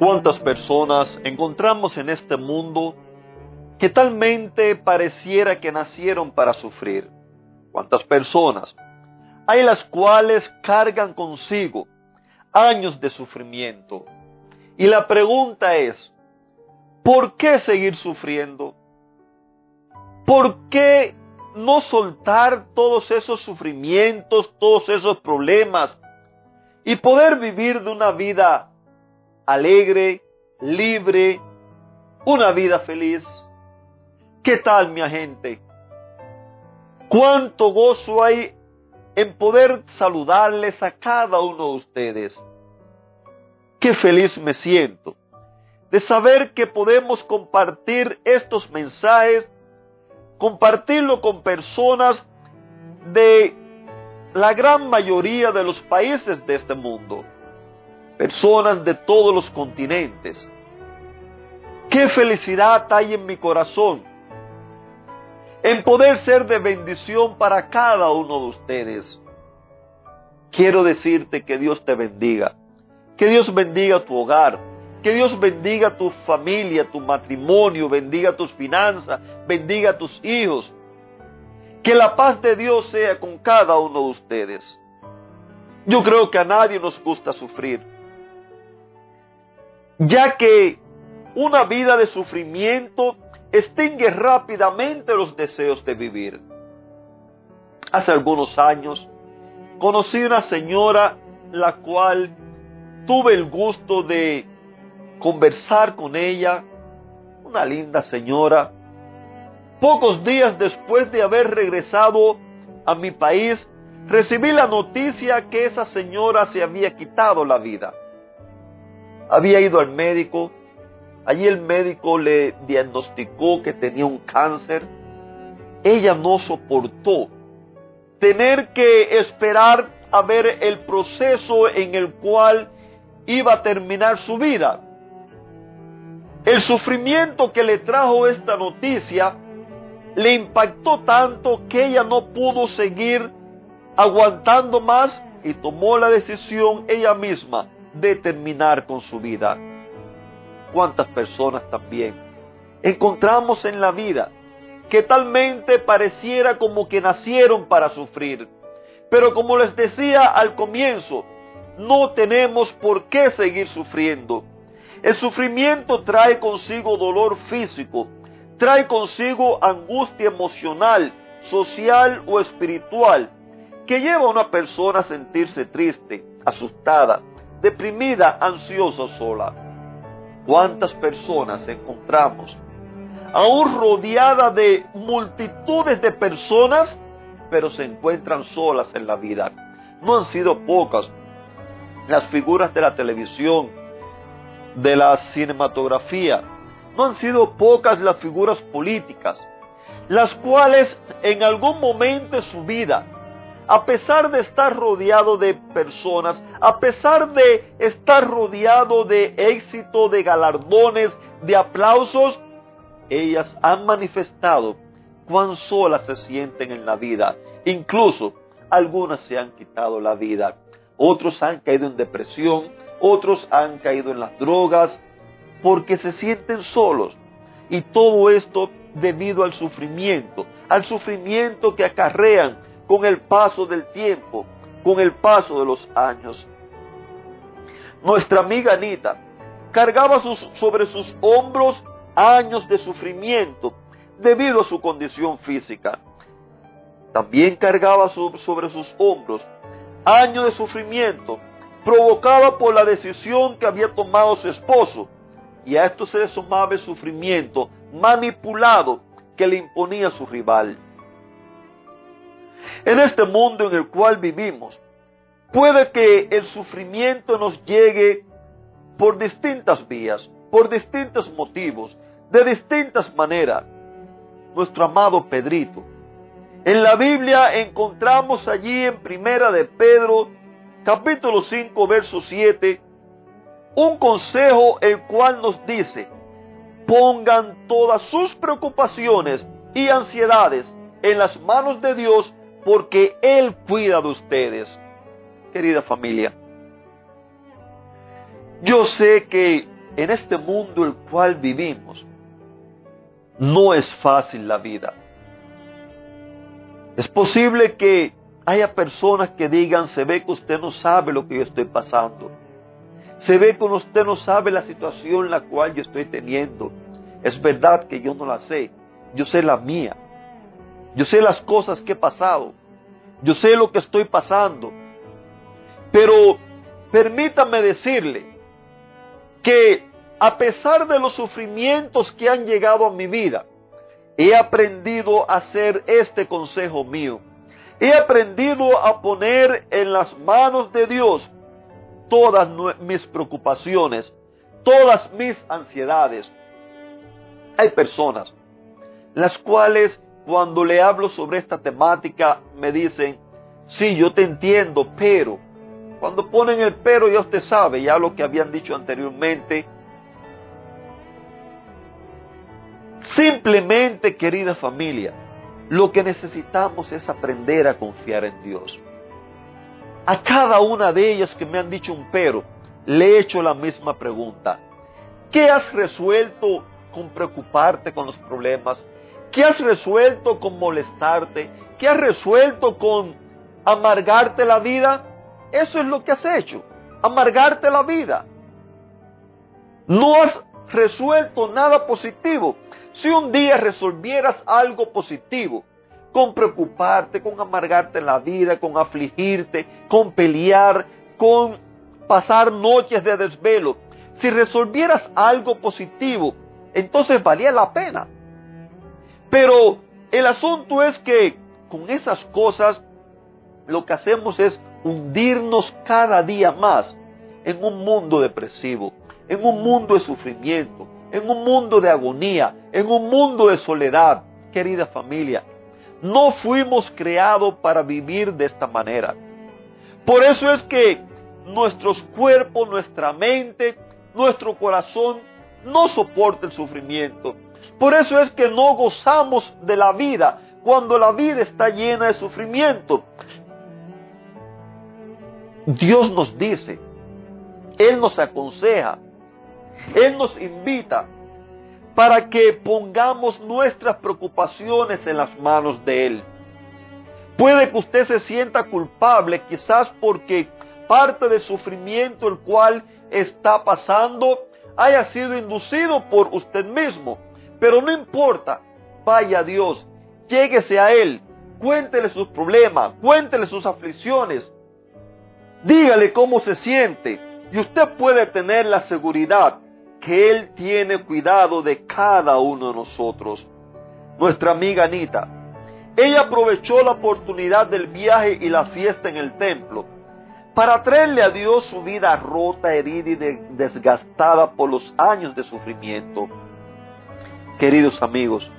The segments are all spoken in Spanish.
¿Cuántas personas encontramos en este mundo que talmente pareciera que nacieron para sufrir? ¿Cuántas personas? Hay las cuales cargan consigo años de sufrimiento. Y la pregunta es, ¿por qué seguir sufriendo? ¿Por qué no soltar todos esos sufrimientos, todos esos problemas y poder vivir de una vida alegre, libre, una vida feliz. ¿Qué tal, mi agente? ¿Cuánto gozo hay en poder saludarles a cada uno de ustedes? Qué feliz me siento de saber que podemos compartir estos mensajes, compartirlo con personas de la gran mayoría de los países de este mundo personas de todos los continentes. Qué felicidad hay en mi corazón en poder ser de bendición para cada uno de ustedes. Quiero decirte que Dios te bendiga, que Dios bendiga tu hogar, que Dios bendiga tu familia, tu matrimonio, bendiga tus finanzas, bendiga tus hijos. Que la paz de Dios sea con cada uno de ustedes. Yo creo que a nadie nos gusta sufrir ya que una vida de sufrimiento extingue rápidamente los deseos de vivir. Hace algunos años conocí una señora la cual tuve el gusto de conversar con ella, una linda señora. Pocos días después de haber regresado a mi país, recibí la noticia que esa señora se había quitado la vida había ido al médico, allí el médico le diagnosticó que tenía un cáncer. Ella no soportó tener que esperar a ver el proceso en el cual iba a terminar su vida. El sufrimiento que le trajo esta noticia le impactó tanto que ella no pudo seguir aguantando más y tomó la decisión ella misma de terminar con su vida. ¿Cuántas personas también encontramos en la vida que talmente pareciera como que nacieron para sufrir? Pero como les decía al comienzo, no tenemos por qué seguir sufriendo. El sufrimiento trae consigo dolor físico, trae consigo angustia emocional, social o espiritual, que lleva a una persona a sentirse triste, asustada, deprimida, ansiosa, sola. ¿Cuántas personas encontramos aún rodeada de multitudes de personas, pero se encuentran solas en la vida? No han sido pocas las figuras de la televisión, de la cinematografía, no han sido pocas las figuras políticas, las cuales en algún momento de su vida a pesar de estar rodeado de personas, a pesar de estar rodeado de éxito, de galardones, de aplausos, ellas han manifestado cuán solas se sienten en la vida. Incluso algunas se han quitado la vida, otros han caído en depresión, otros han caído en las drogas, porque se sienten solos. Y todo esto debido al sufrimiento, al sufrimiento que acarrean con el paso del tiempo, con el paso de los años. Nuestra amiga Anita cargaba sobre sus hombros años de sufrimiento debido a su condición física. También cargaba sobre sus hombros años de sufrimiento provocado por la decisión que había tomado su esposo. Y a esto se le sumaba el sufrimiento manipulado que le imponía su rival. En este mundo en el cual vivimos, puede que el sufrimiento nos llegue por distintas vías, por distintos motivos, de distintas maneras. Nuestro amado Pedrito. En la Biblia encontramos allí en Primera de Pedro, capítulo 5, verso 7, un consejo el cual nos dice, pongan todas sus preocupaciones y ansiedades en las manos de Dios porque Él cuida de ustedes. Querida familia, yo sé que en este mundo el cual vivimos no es fácil la vida. Es posible que haya personas que digan, se ve que usted no sabe lo que yo estoy pasando. Se ve que usted no sabe la situación la cual yo estoy teniendo. Es verdad que yo no la sé. Yo sé la mía. Yo sé las cosas que he pasado. Yo sé lo que estoy pasando. Pero permítame decirle que a pesar de los sufrimientos que han llegado a mi vida, he aprendido a hacer este consejo mío. He aprendido a poner en las manos de Dios todas mis preocupaciones, todas mis ansiedades. Hay personas las cuales cuando le hablo sobre esta temática me dicen, sí, yo te entiendo, pero cuando ponen el pero ya usted sabe, ya lo que habían dicho anteriormente, Simplemente, querida familia, lo que necesitamos es aprender a confiar en Dios. A cada una de ellas que me han dicho un pero, le he hecho la misma pregunta. ¿Qué has resuelto con preocuparte con los problemas? ¿Qué has resuelto con molestarte? ¿Qué has resuelto con amargarte la vida? Eso es lo que has hecho, amargarte la vida. No has resuelto nada positivo. Si un día resolvieras algo positivo, con preocuparte, con amargarte la vida, con afligirte, con pelear, con pasar noches de desvelo, si resolvieras algo positivo, entonces valía la pena. Pero el asunto es que con esas cosas lo que hacemos es hundirnos cada día más en un mundo depresivo, en un mundo de sufrimiento, en un mundo de agonía, en un mundo de soledad, querida familia. No fuimos creados para vivir de esta manera. Por eso es que nuestros cuerpos, nuestra mente, nuestro corazón no soporta el sufrimiento. Por eso es que no gozamos de la vida cuando la vida está llena de sufrimiento. Dios nos dice, Él nos aconseja, él nos invita para que pongamos nuestras preocupaciones en las manos de Él. Puede que usted se sienta culpable quizás porque parte del sufrimiento el cual está pasando haya sido inducido por usted mismo. Pero no importa, vaya a Dios, lléguese a Él, cuéntele sus problemas, cuéntele sus aflicciones, dígale cómo se siente y usted puede tener la seguridad que Él tiene cuidado de cada uno de nosotros. Nuestra amiga Anita, ella aprovechó la oportunidad del viaje y la fiesta en el templo para traerle a Dios su vida rota, herida y desgastada por los años de sufrimiento. Queridos amigos,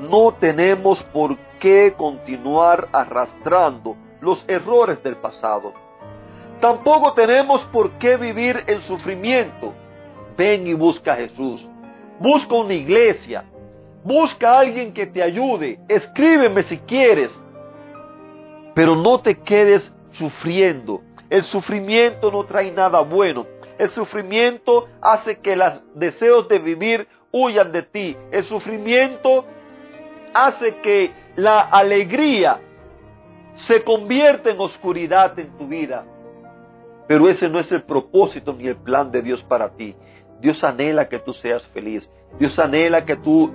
no tenemos por qué continuar arrastrando los errores del pasado. Tampoco tenemos por qué vivir el sufrimiento ven y busca a Jesús. Busca una iglesia. Busca a alguien que te ayude. Escríbeme si quieres. Pero no te quedes sufriendo. El sufrimiento no trae nada bueno. El sufrimiento hace que los deseos de vivir huyan de ti. El sufrimiento hace que la alegría se convierta en oscuridad en tu vida. Pero ese no es el propósito ni el plan de Dios para ti. Dios anhela que tú seas feliz. Dios anhela que tú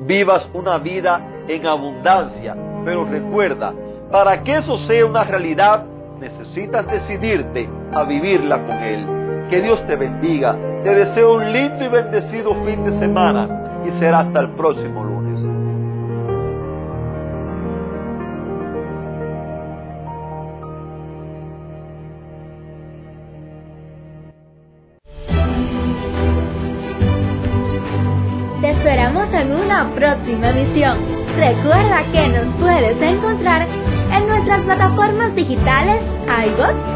vivas una vida en abundancia. Pero recuerda, para que eso sea una realidad, necesitas decidirte a vivirla con Él. Que Dios te bendiga. Te deseo un lindo y bendecido fin de semana y será hasta el próximo lunes. Te esperamos en una próxima edición. Recuerda que nos puedes encontrar en nuestras plataformas digitales iBox